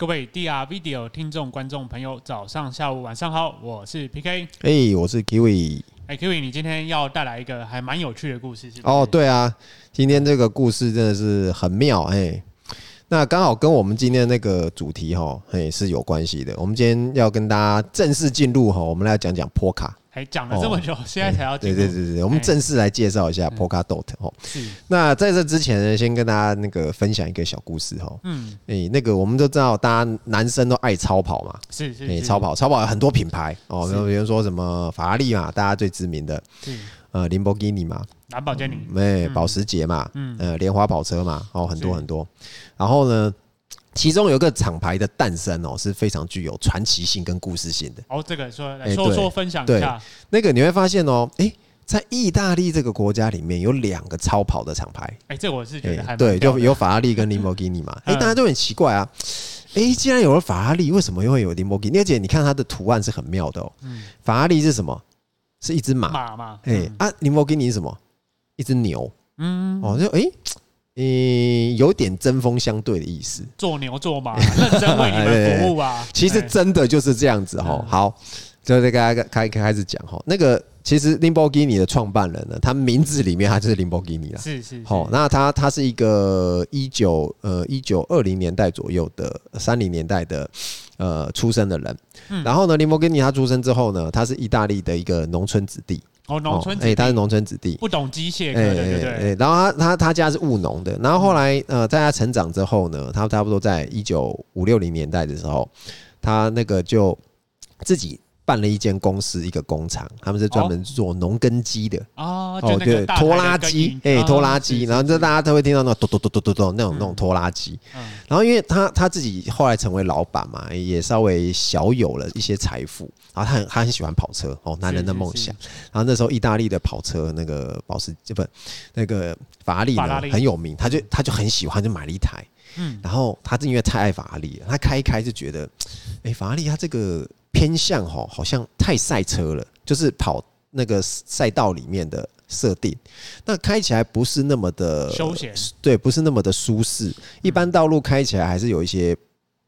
各位 DR Video 听众、观众朋友，早上、下午、晚上好，我是 PK，哎，hey, 我是 Kiwi，哎，Kiwi，你今天要带来一个还蛮有趣的故事？哦，对啊，今天这个故事真的是很妙，哎，那刚好跟我们今天那个主题哈，哎，是有关系的。我们今天要跟大家正式进入哈，我们来讲讲波卡。还讲了这么久，现在才要对对对对，我们正式来介绍一下 Polkadot 哦。是。那在这之前呢，先跟大家那个分享一个小故事哈。嗯。诶，那个我们都知道，大家男生都爱超跑嘛。是是。诶，超跑，超跑有很多品牌哦，比如说什么法拉利嘛，大家最知名的。是。呃，林博基尼嘛。蓝宝坚尼。诶，保时捷嘛。嗯。呃，莲花跑车嘛，哦，很多很多。然后呢？其中有一个厂牌的诞生哦，是非常具有传奇性跟故事性的。哦，这个说来说说分享一下。那个你会发现哦，哎，在意大利这个国家里面有两个超跑的厂牌。哎，这我是觉得还对，就有法拉利跟林 i 基尼嘛。哎，大家都很奇怪啊，哎，既然有了法拉利，为什么又会有林 i 基尼？而且你看它的图案是很妙的哦。法拉利是什么？是一只马。马嘛。哎啊，林 i 基尼是什么？一只牛。嗯。哦，就哎。嗯，有点针锋相对的意思，做牛做马，认真为你们服务啊。其实真的就是这样子哈。好，就再跟大家开开始讲哈。那个其实林博基尼的创办人呢，他名字里面他就是林博基尼啦。是是。好，那他他是一个一九呃一九二零年代左右的三零年代的呃出生的人。然后呢，林博基尼他出生之后呢，他是意大利的一个农村子弟。哦，农村哎，他是农村子弟，不懂机械，对对对。然后他他他家是务农的，然后后来呃，在他成长之后呢，他差不多在一九五六零年代的时候，他那个就自己。办了一间公司，一个工厂，他们是专门做农耕机的。哦，哦，对，拖拉机，哎，拖拉机，然后这大家都会听到那种咚咚咚咚咚咚那种那种拖拉机，然后因为他他自己后来成为老板嘛，也稍微小有了一些财富，然后他很他很喜欢跑车哦，男人的梦想，然后那时候意大利的跑车那个保时捷不那个法拉利呢很有名，他就他就很喜欢，就买了一台，嗯，然后他是因为太爱法拉利了，他开一开就觉得，哎，法拉利他这个。偏向哈，好像太赛车了，就是跑那个赛道里面的设定，那开起来不是那么的休闲，对，不是那么的舒适。一般道路开起来还是有一些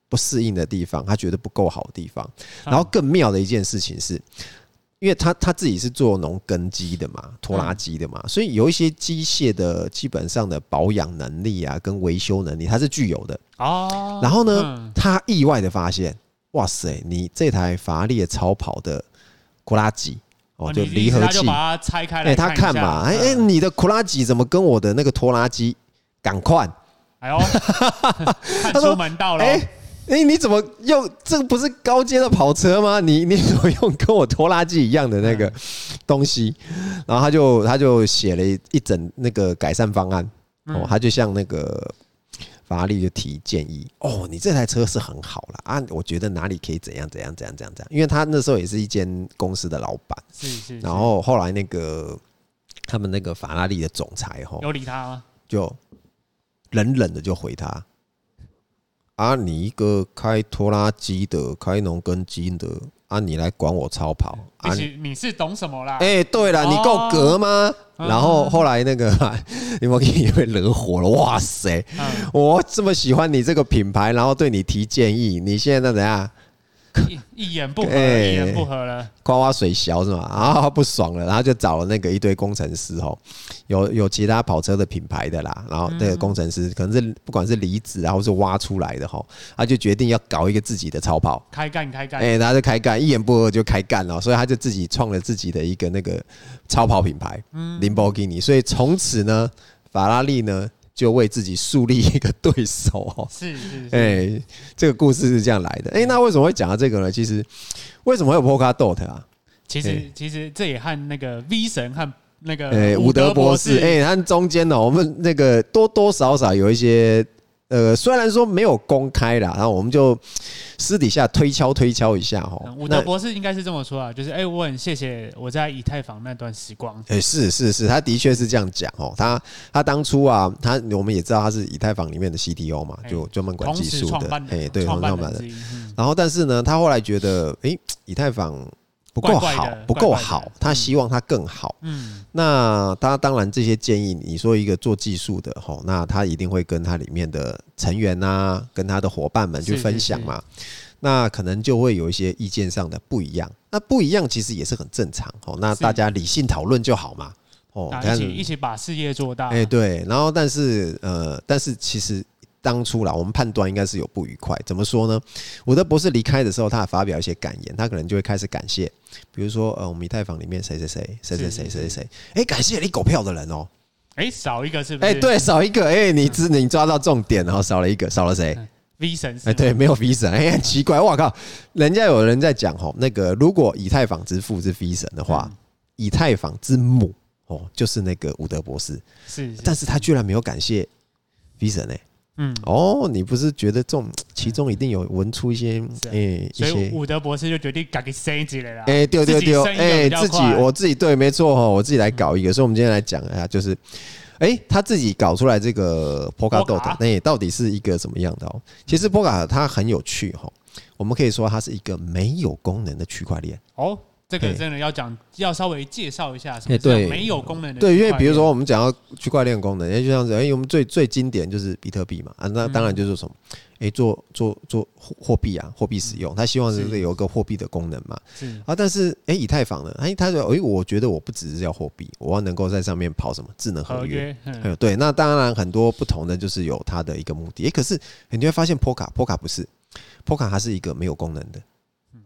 不适应的地方，他觉得不够好的地方。然后更妙的一件事情是，因为他他自己是做农耕机的嘛，拖拉机的嘛，所以有一些机械的基本上的保养能力啊，跟维修能力，他是具有的哦。然后呢，他意外的发现。哇塞！你这台法拉利的超跑的库拉吉哦，就离合器就，把它拆开来，哎，他看嘛，哎哎，你的库拉吉怎么跟我的那个拖拉机赶快？哎呦，看出门道了。哎哎，你怎么用？这个不是高阶的跑车吗？你 你怎么用跟我拖拉机一样的那个东西？然后他就他就写了一整那个改善方案哦，他就像那个。法拉利就提建议哦，你这台车是很好了啊，我觉得哪里可以怎样怎样怎样怎样怎样，因为他那时候也是一间公司的老板，是是，然后后来那个他们那个法拉利的总裁吼，有理他吗？就冷冷的就回他啊，你一个开拖拉机的，开农耕机的。啊！你来管我超跑啊！你你是懂什么啦？哎，对了，你够格吗？然后后来那个林博基尼也被惹火了。哇塞！我这么喜欢你这个品牌，然后对你提建议，你现在怎样？一一言不合，一言不合了，夸夸水小是吗？啊，不爽了，然后就找了那个一堆工程师哦，有有其他跑车的品牌的啦，然后那个工程师可能是不管是离子啊，或是挖出来的哈，他就决定要搞一个自己的超跑，开干开干，哎，他就开干，一言不合就开干了，所以他就自己创了自己的一个那个超跑品牌，嗯，林博基尼，所以从此呢，法拉利呢。就为自己树立一个对手 哦，是是，哎，这个故事是这样来的。哎，那为什么会讲到这个呢？其实为什么会有 Polkadot 啊？其实其实这也和那个 V 神和那个哎伍德博士哎，他中间呢，我们那个多多少少有一些。呃，虽然说没有公开啦，然后我们就私底下推敲推敲一下哈。伍德博士应该是这么说啊，就是哎，我很谢谢我在以太坊那段时光。哎，是是是，他的确是这样讲哦。他他当初啊，他我们也知道他是以太坊里面的 CTO 嘛，就专门管技术的。哎，对，创办的。然后，但是呢，他后来觉得，哎，以太坊不够好，不够好，他希望他更好。嗯，那他当然这些建议，你说一个做技术的吼，那他一定会跟他里面的成员呐，跟他的伙伴们去分享嘛。那可能就会有一些意见上的不一样，那不一样其实也是很正常哦。那大家理性讨论就好嘛。哦，一起一起把事业做大。哎，对，然后但是呃，但是其实。当初啦，我们判断应该是有不愉快。怎么说呢？伍德博士离开的时候，他也发表一些感言，他可能就会开始感谢，比如说呃，我们以太坊里面谁谁谁谁谁谁谁谁，哎，感谢你狗票的人哦。哎，少一个是不是？哎，对，少一个。哎，你只你抓到重点，然后少了一个，少了谁？V 神。哎，对，没有 V 神。哎，很奇怪，我靠，人家有人在讲吼，那个如果以太坊之父是 V 神的话，以太坊之母哦，就是那个伍德博士。是，但是他居然没有感谢 V 神哎。嗯，哦，你不是觉得这种 其中一定有闻出一些诶，所以伍德博士就决定搞个升一级来了。哎，丢丢丢，哎，自己我自己对，没错哈，我自己来搞一个。所以，我们今天来讲一下，就是，哎，他自己搞出来这个 Polkadot，那到底是一个什么样的哦？其实 Polka 它很有趣哈，我们可以说它是一个没有功能的区块链哦。这个真的要讲，要稍微介绍一下什么叫没有功能的。对，因为比如说我们讲到区块链功能，哎，就像是哎，我们最最经典就是比特币嘛，啊，那当然就是什么，哎，做做做货币啊，货币使用，他希望是有一个货币的功能嘛。是啊，但是哎，以太坊呢，哎，他说，哎，我觉得我不只是要货币，我要能够在上面跑什么智能合约。对，那当然很多不同的就是有它的一个目的。哎，可是你会发现，Polka，Polka 不是，Polka 它是一个没有功能的。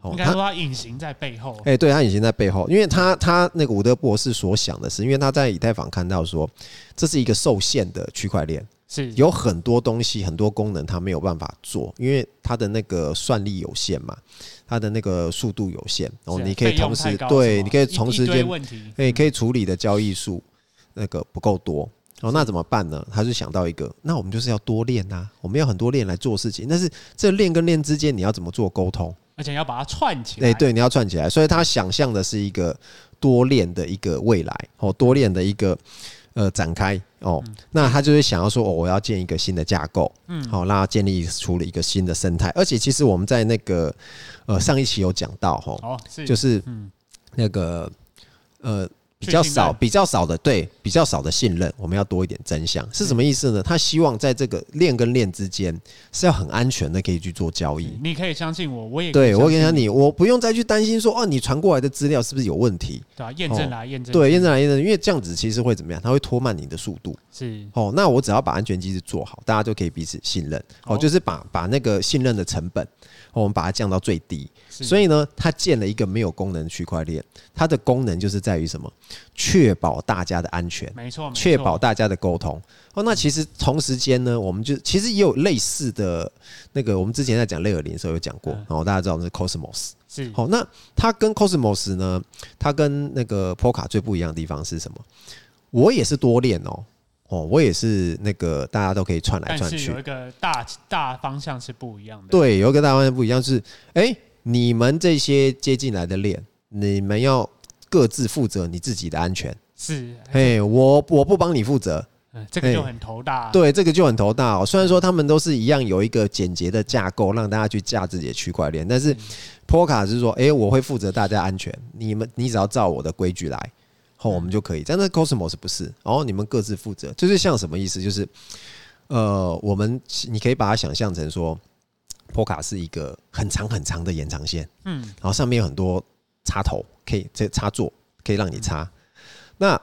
应该说他隐形在背后。哎，对，他隐形在背后，因为他他那个伍德博士所想的是，因为他在以太坊看到说，这是一个受限的区块链，是。有很多东西、很多功能他没有办法做，因为他的那个算力有限嘛，他的那个速度有限，然后你可以同时对，你可以同时间，哎，可以处理的交易数那个不够多，哦，那怎么办呢？他就想到一个，那我们就是要多练呐，我们要很多练来做事情，但是这练跟练之间你要怎么做沟通？而且要把它串起来，哎，对，你要串起来，所以他想象的是一个多链的一个未来，哦，多链的一个呃展开，哦，那他就是想要说，哦，我要建一个新的架构，嗯，好，那建立出了一个新的生态，而且其实我们在那个呃上一期有讲到，哈，就是那个呃。比较少，比较少的对，比较少的信任，我们要多一点真相，是什么意思呢？他希望在这个链跟链之间是要很安全的，可以去做交易。你可以相信我，我也对我跟你讲，你我不用再去担心说，哦，你传过来的资料是不是有问题？对啊，验证来验证，对，验证来验证，因为这样子其实会怎么样？它会拖慢你的速度。是哦，那我只要把安全机制做好，大家就可以彼此信任。哦，就是把把那个信任的成本。我们把它降到最低，所以呢，它建了一个没有功能的区块链，它的功能就是在于什么？确保大家的安全，没错，确保大家的沟通。哦，那其实同时间呢，我们就其实也有类似的那个，我们之前在讲类尔林的时候有讲过，然后大家知道是 Cosmos，是好，那它跟 Cosmos 呢，它跟那个 Polka 最不一样的地方是什么？我也是多链哦。哦，我也是那个，大家都可以串来串去。有一个大大方向是不一样的。对，有一个大方向不一样是，哎，你们这些接进来的链，你们要各自负责你自己的安全。是，嘿，我我不帮你负责，这个就很头大。对，这个就很头大。虽然说他们都是一样有一个简洁的架构，让大家去架自己的区块链，但是 Polka 是说，哎，我会负责大家安全，你们你只要照我的规矩来。后我们就可以，但是 Cosmos 不是，然后你们各自负责，就是像什么意思？就是呃，我们你可以把它想象成说，Polka 是一个很长很长的延长线，嗯，然后上面有很多插头，可以这插座可以让你插。那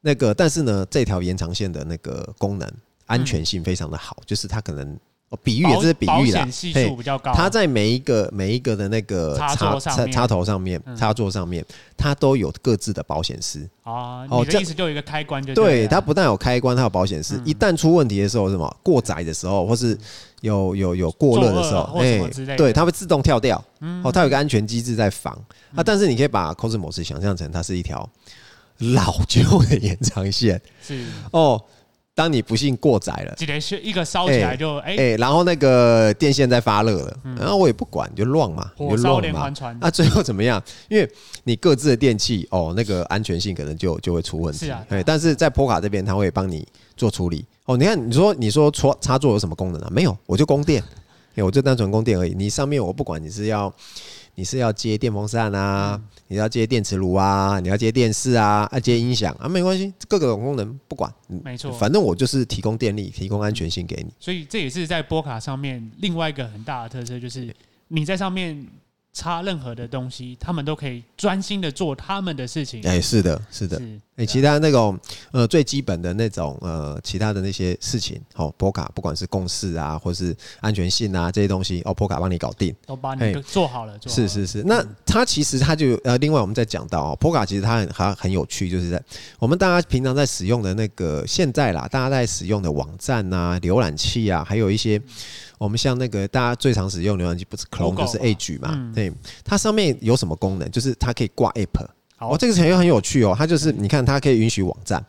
那个，但是呢，这条延长线的那个功能安全性非常的好，就是它可能。比喻也是比喻啦，它在每一个每一个的那个插插插头上面，插座上面，它都有各自的保险丝啊。哦，这意思就有一个开关就对，它不但有开关，它有保险丝。一旦出问题的时候，什么过载的时候，或是有有有过热的时候，哎，对，它会自动跳掉。哦，它有个安全机制在防啊。但是你可以把 Cosmos 想象成它是一条老旧的延长线，是哦。当你不幸过载了，一个烧起来就哎、然后那个电线在发热了，然后我也不管，就乱嘛，就乱嘛。那最后怎么样？因为你各自的电器哦，那个安全性可能就就会出问题。是啊，对。但是在波卡这边，他会帮你做处理。哦，你看，你说你说插插座有什么功能啊？没有，我就供电，我就单纯供电而已。你上面我不管你是要。你是要接电风扇啊，嗯、你要接电磁炉啊，你要接电视啊，啊接音响啊，没关系，各个种功能不管，没错，反正我就是提供电力，提供安全性给你。所以这也是在波卡上面另外一个很大的特色，就是你在上面。插任何的东西，他们都可以专心的做他们的事情。哎，是的，是的。哎，其他那种呃最基本的那种呃其他的那些事情，哦，波卡不管是共识啊，或是安全性啊这些东西，哦，波卡帮你搞定，都帮你做好了。是是是。那它其实它就呃，另外我们再讲到哦，波卡其实它很它很有趣，就是在我们大家平常在使用的那个现在啦，大家在使用的网站啊、浏览器啊，还有一些。我们像那个大家最常使用浏览器，不是 Chrome 就是 Edge 嘛？嗯、对，它上面有什么功能？就是它可以挂 App。哦，这个程序很有趣哦。它就是你看，它可以允许网站、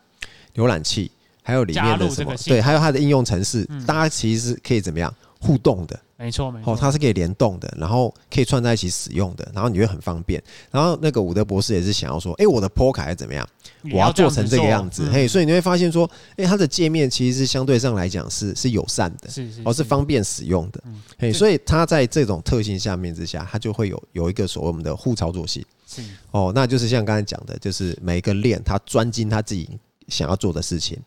浏览器，还有里面的什么？对，还有它的应用程式，嗯、大家其实是可以怎么样互动的？没错，没错。哦，它是可以联动的，然后可以串在一起使用的，然后你会很方便。然后那个伍德博士也是想要说，哎，我的 Polka 是怎么样？我要做成这个样子，嘿，所以你会发现说，哎，它的界面其实是相对上来讲是是友善的，是是，而是方便使用的，嘿，所以它在这种特性下面之下，它就会有有一个所谓我们的互操作性，是哦，那就是像刚才讲的，就是每一个链它专精它自己想要做的事情，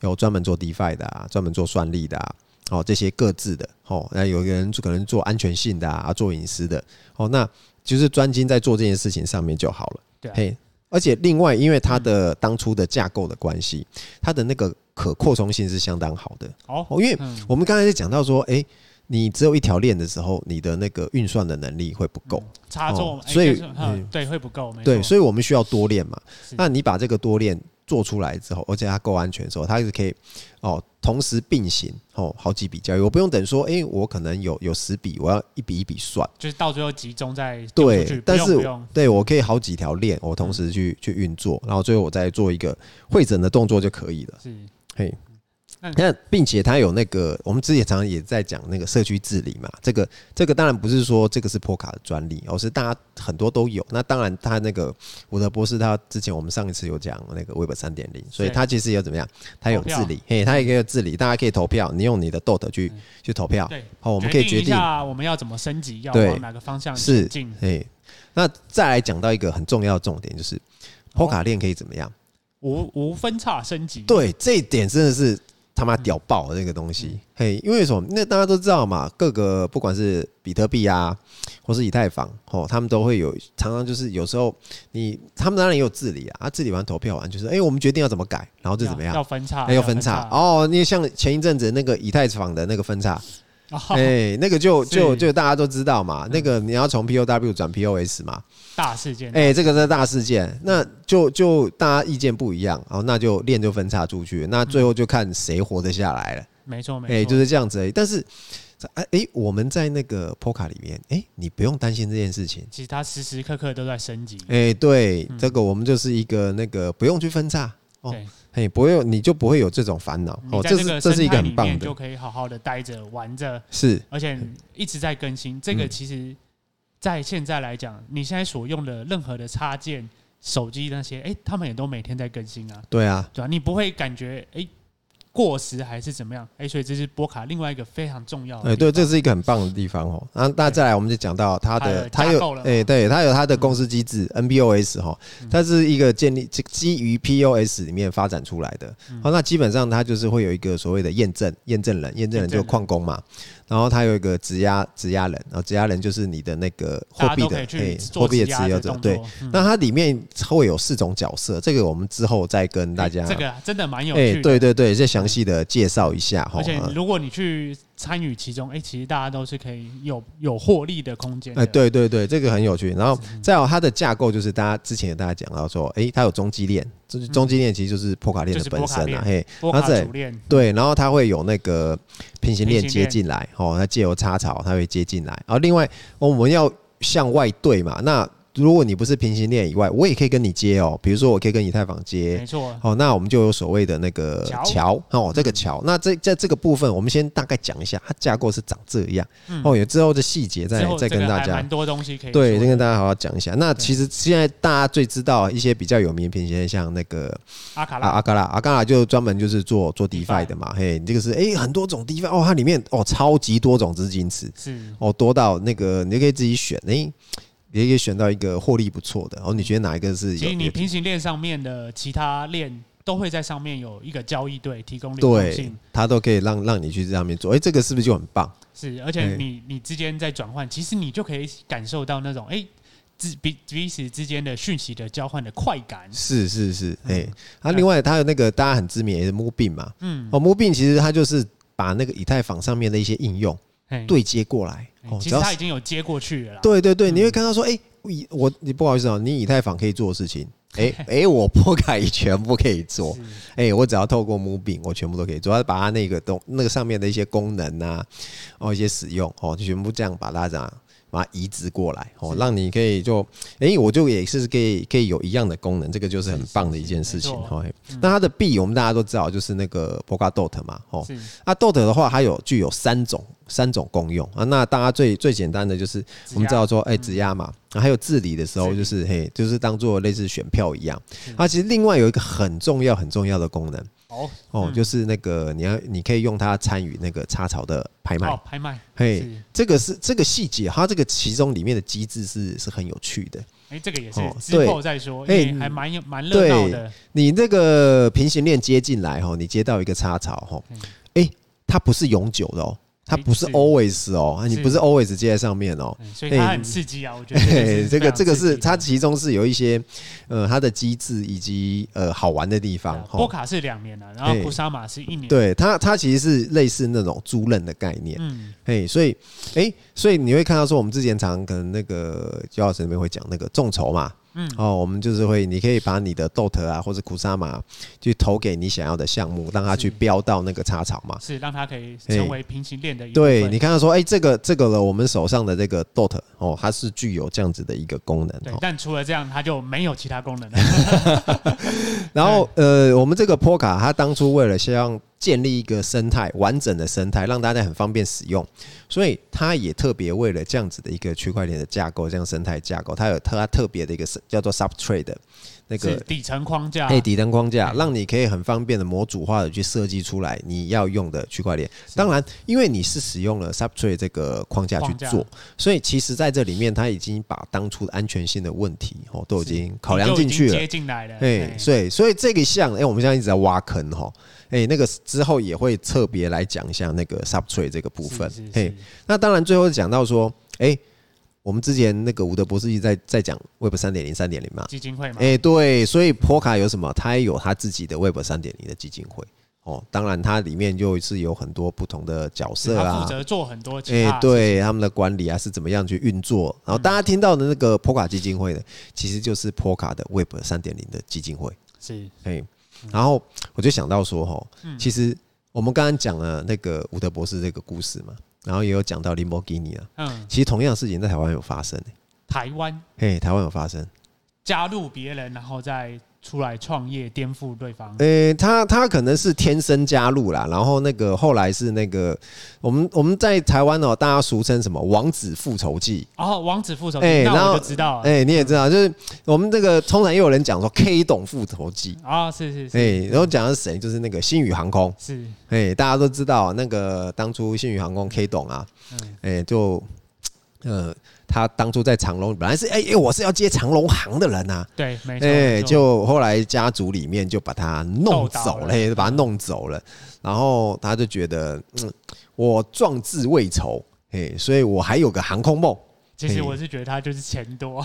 有专门做 DeFi 的啊，专门做算力的啊。哦，这些各自的哦，那有一个人就可能做安全性的啊，做隐私的哦，那就是专精在做这件事情上面就好了。对、啊，嘿，而且另外，因为它的当初的架构的关系，它的那个可扩充性是相当好的。哦，因为我们刚才在讲到说，哎、欸，你只有一条链的时候，你的那个运算的能力会不够，插座，所以嗯对会不够。对，所以我们需要多链嘛。那你把这个多链做出来之后，而且它够安全的时候，它是可以哦。同时并行哦，好几笔交易，我不用等说，哎、欸，我可能有有十笔，我要一笔一笔算，就是到最后集中在对，但是对我可以好几条链，我同时去去运作，然后最后我再做一个会诊的动作就可以了。是，嘿。那并且它有那个，我们之前常常也在讲那个社区治理嘛。这个这个当然不是说这个是波卡的专利，而是大家很多都有。那当然，他那个伍德博士，他之前我们上一次有讲那个 Web 三点零，所以他其实有怎么样？他有治理，嘿，他也可以治理，大家可以投票，你用你的 DOT 去去投票。对，好，我们可以决定一下我们要怎么升级，要往哪个方向前进。嘿，那再来讲到一个很重要的重点，就是波卡链可以怎么样？无无分叉升级。对，这一点真的是。他妈屌爆了那个东西，嘿，因为什么？那大家都知道嘛，各个不管是比特币啊，或是以太坊，哦，他们都会有常常就是有时候你他们当然也有治理啊，啊，治理完投票完就是，哎，我们决定要怎么改，然后就怎么样？要分叉，要分叉哦。你像前一阵子那个以太坊的那个分叉。哎、欸，那个就 就就大家都知道嘛，那个你要从 POW 转 POS 嘛，大事件。哎，这个是大事件，那就就大家意见不一样，然后那就链就分叉出去，那最后就看谁活得下来了。没错，没错，哎，就是这样子而已。但是，哎哎，我们在那个 Polka 里面，哎，你不用担心这件事情。其实它时时刻刻都在升级。哎，对，这个我们就是一个那个不用去分叉哦。嘿，不会有，你就不会有这种烦恼哦。这是这是一个很棒的，就可以好好的待着玩着，是，而且一直在更新。这个其实，在现在来讲，你现在所用的任何的插件、手机那些，哎，他们也都每天在更新啊。对啊，对啊，你不会感觉哎。过时还是怎么样？哎、欸，所以这是波卡另外一个非常重要的。哎，对，这是一个很棒的地方哦。然后那再来，我们就讲到它的，它有，哎，对，它有它的公司机制 NPOS 哈，它是一个建立基于 POS 里面发展出来的。好，那基本上它就是会有一个所谓的验证验证人，验证人就是矿工嘛。然后它有一个质押质押人，然后质押人就是你的那个货币的哎货币的持有者。对，那它里面会有四种角色，这个我们之后再跟大家。这个真的蛮有趣的。对对对，再详细的介绍一下。而且如果你去。参与其中，哎、欸，其实大家都是可以有有获利的空间。哎，对对对，这个很有趣。然后再有它的架构，就是大家之前有大家讲到说，哎、欸，它有中继链，就是中继链其实就是波卡链的本身啊，嘿，波卡主链对，然后它会有那个平行链接进来，哦，它借由插槽它会接进来。然后另外我们要向外对嘛，那。如果你不是平行链以外，我也可以跟你接哦。比如说，我可以跟以太坊接，没错。哦，那我们就有所谓的那个桥哦，这个桥。那这在这个部分，我们先大概讲一下，它架构是长这样。哦，有之后的细节再再跟大家。蛮多东西可以对，再跟大家好好讲一下。那其实现在大家最知道一些比较有名的平行链，像那个阿卡拉、阿卡拉、阿卡拉，就专门就是做做 DeFi 的嘛。嘿，你这个是哎很多种 DeFi 哦，它里面哦超级多种资金池，是哦多到那个你就可以自己选哎。也可以选到一个获利不错的。然后你觉得哪一个是？其实你平行链上面的其他链都会在上面有一个交易对提供流动性，对，它都可以让让你去这上面做。哎，这个是不是就很棒？是，而且你你之间在转换，其实你就可以感受到那种哎。彼彼此之间的讯息的交换的快感，是是是，哎、嗯，那、另外它有那个大家很知名的 MoonBeam 嘛，嗯，哦，MoonBeam 其实它就是把那个以太坊上面的一些应用对接过来，哦，其实他已经有接过去了，对对对，你会看到说，哎、欸，我你不好意思啊，你以太坊可以做的事情，哎、欸、哎、欸，我波卡也全部可以做，哎、欸，我只要透过 MoonBeam，我全部都可以做，主要是把它那个东那个上面的一些功能啊，哦，一些使用，哦，就全部这样把它这样。把它移植过来哦，让你可以就哎、欸，我就也是可以可以有一样的功能，这个就是很棒的一件事情哦。那它的币我们大家都知道，就是那个 Polkadot 嘛，哦，那 Dot 的话，它有具有三种三种功用。啊。那大家最最简单的就是我们知道说，哎，质押嘛，还有治理的时候，就是嘿，就是当做类似选票一样。它其实另外有一个很重要很重要的功能。哦哦，就是那个你要，你可以用它参与那个插槽的拍卖。拍卖，嘿，这个是这个细节，它这个其中里面的机制是是很有趣的。哎，这个也是之后再说，哎，还蛮有蛮热闹的。你那个平行链接进来哈，你接到一个插槽哈，哎，它不是永久的哦。它不是 always 哦，你不是 always 接在上面哦，所以它很刺激啊，我觉得。这个这个是它其中是有一些呃它的机制以及呃好玩的地方。波卡是两年了，然后库萨马是一年。对它它其实是类似那种租赁的概念，嗯，哎，所以哎，所以你会看到说我们之前常可能那个焦老师那边会讲那个众筹嘛。嗯，哦，我们就是会，你可以把你的 DOT 啊，或者库萨玛，去投给你想要的项目，让它去标到那个插槽嘛。是，让它可以成为平行链的一。对，你看到说，哎、欸，这个这个了，我们手上的这个 DOT 哦，它是具有这样子的一个功能。对，但除了这样，它就没有其他功能了。然后，呃，我们这个波卡，它当初为了希望。建立一个生态，完整的生态，让大家很方便使用，所以它也特别为了这样子的一个区块链的架构，这样生态架构，它有它特别的一个叫做 Substrate 那个底层框架，哎，底层框架，让你可以很方便的模组化的去设计出来你要用的区块链。当然，因为你是使用了 Substrate 这个框架去做，所以其实在这里面，它已经把当初的安全性的问题哦都已经考量进去了，接进来了。哎，所以所以这个项，哎，我们现在一直在挖坑哈。哎、欸，那个之后也会特别来讲一下那个 Substrate 这个部分。嘿，那当然最后讲到说，哎、欸，我们之前那个伍德博士一直在在讲 Web 三点零、三点零嘛，基金会嘛。哎，对，所以 p o k a 有什么？他也有他自己的 Web 三点零的基金会。哦，当然它里面就是有很多不同的角色啊，负责做很多。哎、欸，对，他们的管理啊是怎么样去运作？然后大家听到的那个 p o k a 基金会呢，其实就是 p o k a 的 Web 三点零的基金会。是，哎。然后我就想到说，吼，其实我们刚刚讲了那个伍德博士这个故事嘛，然后也有讲到林博基尼啊，嗯，其实同样的事情在台湾有发生。台湾，嘿，台湾有发生，加入别人，然后再。出来创业颠覆对方？呃、欸，他他可能是天生加入啦，然后那个后来是那个我们我们在台湾哦，大家俗称什么“王子复仇记”哦，“王子复仇记”，哎、欸，那我就知道，哎、欸，你也知道，就是我们这个通常也有人讲说 “K 懂复仇记”啊、哦，是是是，哎、欸，然后讲的是谁？就是那个星宇航空，是，哎、欸，大家都知道那个当初星宇航空 K 懂啊，哎、欸，就呃。他当初在长隆本来是哎欸，我是要接长隆行的人呐，对，没错，哎，就后来家族里面就把他弄走了，就把他弄走了，然后他就觉得，嗯，我壮志未酬，哎，所以我还有个航空梦。其实我是觉得他就是钱多，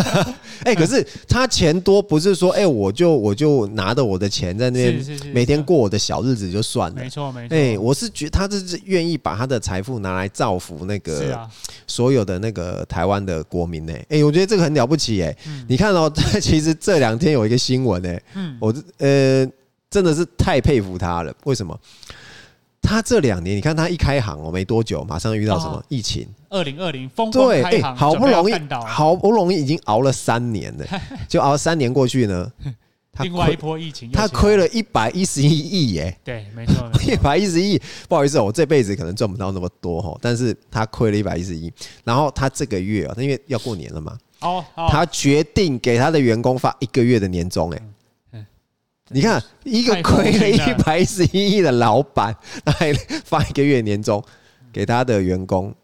哎，可是他钱多不是说哎，我就我就拿着我的钱在那边每天过我的小日子就算了，没错没错，哎，我是觉得他这是愿意把他的财富拿来造福那个所有的那个台湾的国民呢，哎，我觉得这个很了不起哎，你看哦，其实这两天有一个新闻哎，我呃真的是太佩服他了，为什么？他这两年，你看他一开行哦，没多久，马上遇到什么疫情？二零二零疯狂开航，好不容易，好不容易已经熬了三年了，就熬三年过去呢。另外一波疫情，他亏了一百一十一亿耶。对，没错，一百一十一亿。不好意思，我这辈子可能赚不到那么多哈，但是他亏了一百一十一。然后他这个月啊，他因为要过年了嘛，哦，他决定给他的员工发一个月的年终，哎。你看，一个亏了一百一十一亿的老板，还发一个月年终给他的员工，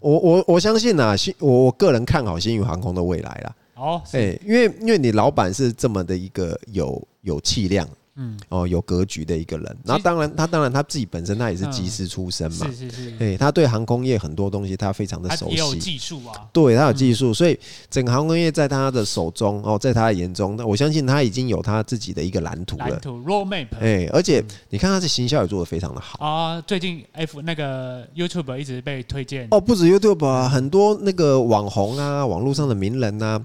我我我相信啊，新我我个人看好新宇航空的未来啦。哦，哎，因为因为你老板是这么的一个有有气量。嗯，哦，有格局的一个人。那当然，他当然他自己本身他也是机师出身嘛。是是是。对，他对航空业很多东西他非常的熟悉。有技术啊。对，他有技术，所以整个航空业在他的手中哦，在他的眼中，那我相信他已经有他自己的一个蓝图了。蓝图 roadmap。哎，而且你看他的行销也做得非常的好啊。最近 F 那个 YouTube 一直被推荐。哦，不止 YouTube 啊，很多那个网红啊，网络上的名人啊，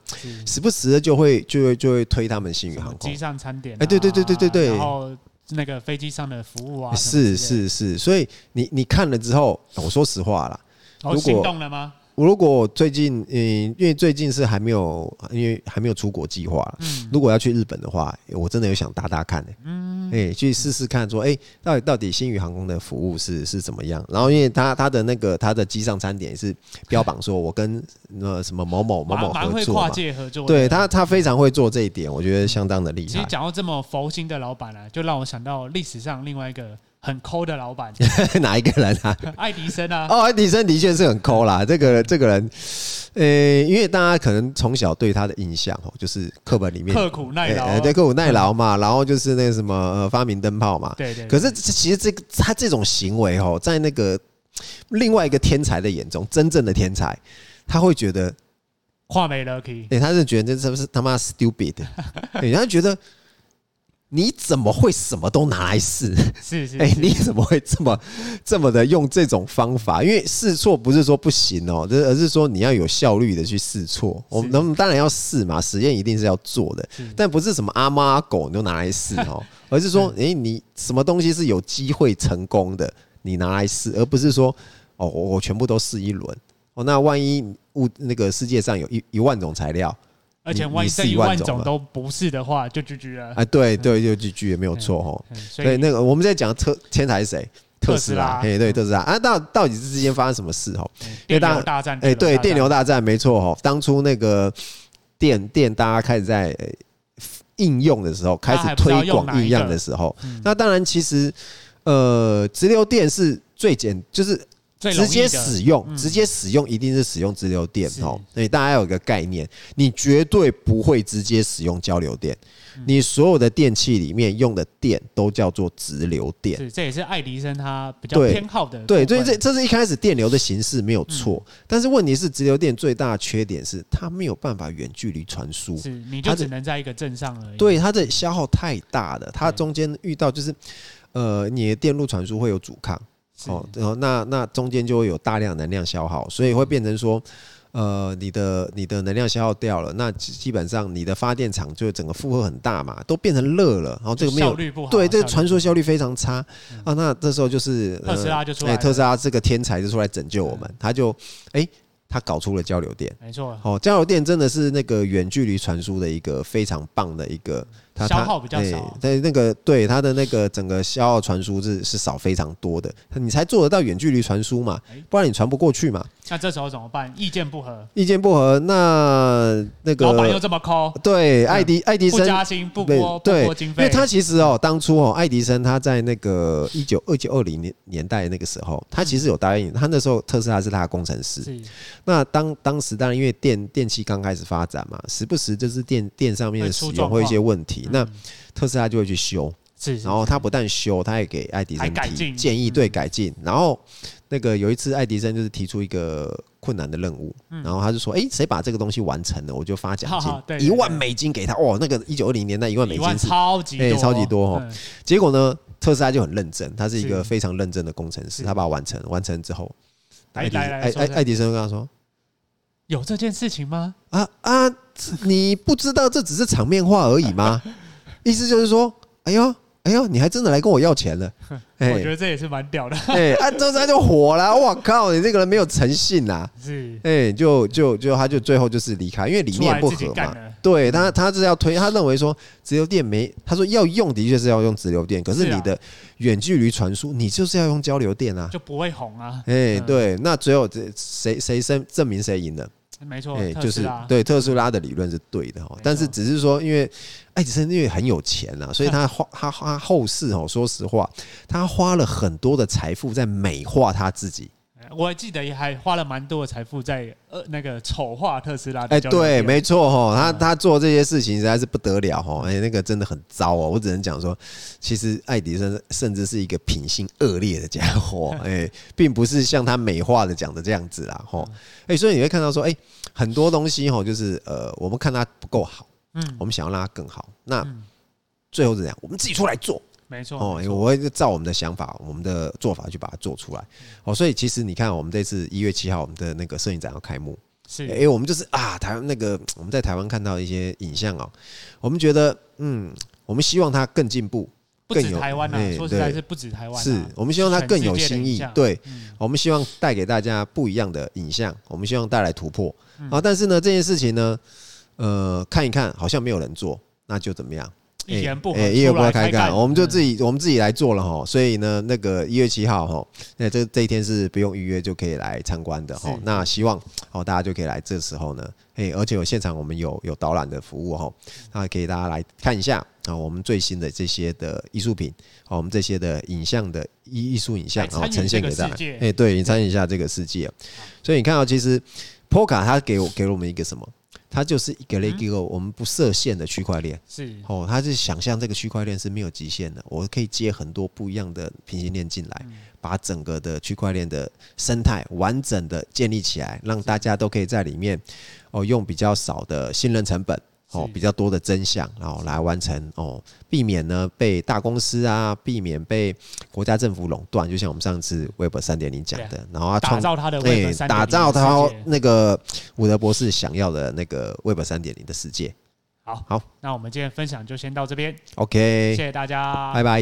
时不时的就会就会就会推他们新宇航空。机上餐点。哎，对对对对对对。然后。那个飞机上的服务啊，是是是，所以你你看了之后，我说实话啦，如果心动了吗？我如果最近，嗯，因为最近是还没有，因为还没有出国计划。嗯，如果要去日本的话，我真的有想搭搭看的。嗯，哎，去试试看，说，哎，到底到底新宇航空的服务是是怎么样？然后，因为他他的那个他的机上餐点是标榜说，我跟呃什么某某某某合作，跨界合作。对他，他非常会做这一点，我觉得相当的厉害。其实讲到这么佛心的老板啊，就让我想到历史上另外一个。很抠的老板，哪一个人啊？爱迪生啊！哦，爱迪生的确是很抠啦。这个这个人，呃，因为大家可能从小对他的印象哦，就是课本里面刻苦耐劳，对，刻苦耐劳嘛。然后就是那个什么发明灯泡嘛。对对。可是其实这个他这种行为哦，在那个另外一个天才的眼中，真正的天才，他会觉得画没了可以。对，他是觉得这是不是他妈 stupid？对，他觉得。你怎么会什么都拿来试？是 是，哎，你怎么会这么这么的用这种方法？因为试错不是说不行哦，而是说你要有效率的去试错。我们当然要试嘛，实验一定是要做的，但不是什么阿猫阿狗你都拿来试哦，而是说，哎，你什么东西是有机会成功的，你拿来试，而不是说，哦，我我全部都试一轮哦，那万一物那个世界上有一一万种材料。而且万一这一万种都不是的话，就 GG 了。哎，对对，就 GG 也没有错哈。所以那个我们在讲特天才是谁？特斯拉。哎，对，特斯拉啊，到到底是之间发生什么事哈？电流大战。哎，对，电流大战没错哈。当初那个电电大家开始在应用的时候，开始推广应用的时候，那当然其实呃，直流电是最简，就是。直接使用，直接使用一定是使用直流电哦。所以大家有一个概念，你绝对不会直接使用交流电。你所有的电器里面用的电都叫做直流电。是，这也是爱迪生他比较偏好的。对，所以这这是一开始电流的形式没有错，但是问题是直流电最大的缺点是它没有办法远距离传输。是，你就只能在一个镇上而已。对，它的消耗太大了，它中间遇到就是呃，你的电路传输会有阻抗。哦，然后那那中间就会有大量能量消耗，所以会变成说，呃，你的你的能量消耗掉了，那基本上你的发电厂就整个负荷很大嘛，都变成热了，然后这个没有对，这个传输效率非常差啊。那这时候就是特斯拉就出来，特斯拉这个天才就出来拯救我们，他就哎。他搞出了交流电，没错。哦，交流电真的是那个远距离传输的一个非常棒的一个，它消耗比较少。在那个对它的那个整个消耗传输是是少非常多的，你才做得到远距离传输嘛，不然你传不过去嘛。那这时候怎么办？意见不合，意见不合，那那个老板又这么抠，对，爱迪爱迪生不加薪不拨不拨经费，因为他其实哦，当初哦，爱迪生他在那个一九二九二零年年代那个时候，他其实有答应他那时候特斯拉是他的工程师。那当当时当然因为电电器刚开始发展嘛，时不时就是电电上面的使用会一些问题，那特斯拉就会去修。是然后他不但修，他也给爱迪生提建议，对改进。然后那个有一次，爱迪生就是提出一个困难的任务，然后他就说：“哎，谁把这个东西完成了，我就发奖金，一万美金给他。”哦，那个一九二零年代一万美金是超级多，超级多哦。结果呢，特斯拉就很认真，他是一个非常认真的工程师，他把它完成，完成之后，爱迪爱爱爱迪生跟他说：“有这件事情吗？啊啊，你不知道这只是场面话而已吗？意思就是说，哎呦。”哎呦，你还真的来跟我要钱了？我觉得这也是蛮屌的。哎，啊，特斯拉就火了，我靠，你这个人没有诚信呐！是，哎，就就就他就最后就是离开，因为理念不合嘛。对他，他是要推，他认为说直流电没，他说要用的确是要用直流电，可是你的远距离传输，你就是要用交流电啊，就不会红啊。哎，对，那最后这谁谁证证明谁赢了？没错，哎，就是对特斯拉的理论是对的哈，但是只是说，因为爱迪生因为很有钱啊，所以他花他花后世哦，说实话，他花了很多的财富在美化他自己。我还记得也还花了蛮多的财富在呃那个丑化特斯拉。哎，对，没错哈，他他做这些事情实在是不得了哈，哎，那个真的很糟哦。我只能讲说，其实爱迪生甚至是一个品性恶劣的家伙，哎，并不是像他美化的讲的这样子啦哈。哎，所以你会看到说，哎，很多东西哈，就是呃，我们看他不够好，嗯，我们想要让他更好，那最后是这样，我们自己出来做。没错哦，我会照我们的想法、我们的做法去把它做出来。哦，所以其实你看，我们这次一月七号，我们的那个摄影展要开幕，是哎，我们就是啊，台湾那个我们在台湾看到一些影像哦，我们觉得嗯，我们希望它更进步，更有台湾啊，说实在是不止台湾，是我们希望它更有新意。对，我们希望带给大家不一样的影像，我们希望带来突破啊。但是呢，这件事情呢，呃，看一看好像没有人做，那就怎么样？一言不合，一言不合开干，我们就自己我们自己来做了哈。所以呢，那个一月七号哈，那这这一天是不用预约就可以来参观的哈。那希望哦大家就可以来这时候呢，哎，而且有现场我们有有导览的服务哈，那可以大家来看一下啊，我们最新的这些的艺术品，我们这些的影像的艺艺术影像，然后呈现给大家。哎，对，你参与一下这个世界。所以你看到其实 Polka 它给我给了我们一个什么？它就是一个 l e g o 我们不设限的区块链，是。哦，它是想象这个区块链是没有极限的，我可以接很多不一样的平行链进来，把整个的区块链的生态完整的建立起来，让大家都可以在里面哦，用比较少的信任成本。哦，比较多的真相，然后来完成哦，避免呢被大公司啊，避免被国家政府垄断。就像我们上次 Web 三点零讲的，然后打造他的对，打造他那个伍德博士想要的那个 Web 三点零的世界。好，好，那我们今天分享就先到这边。OK，谢谢大家，拜拜。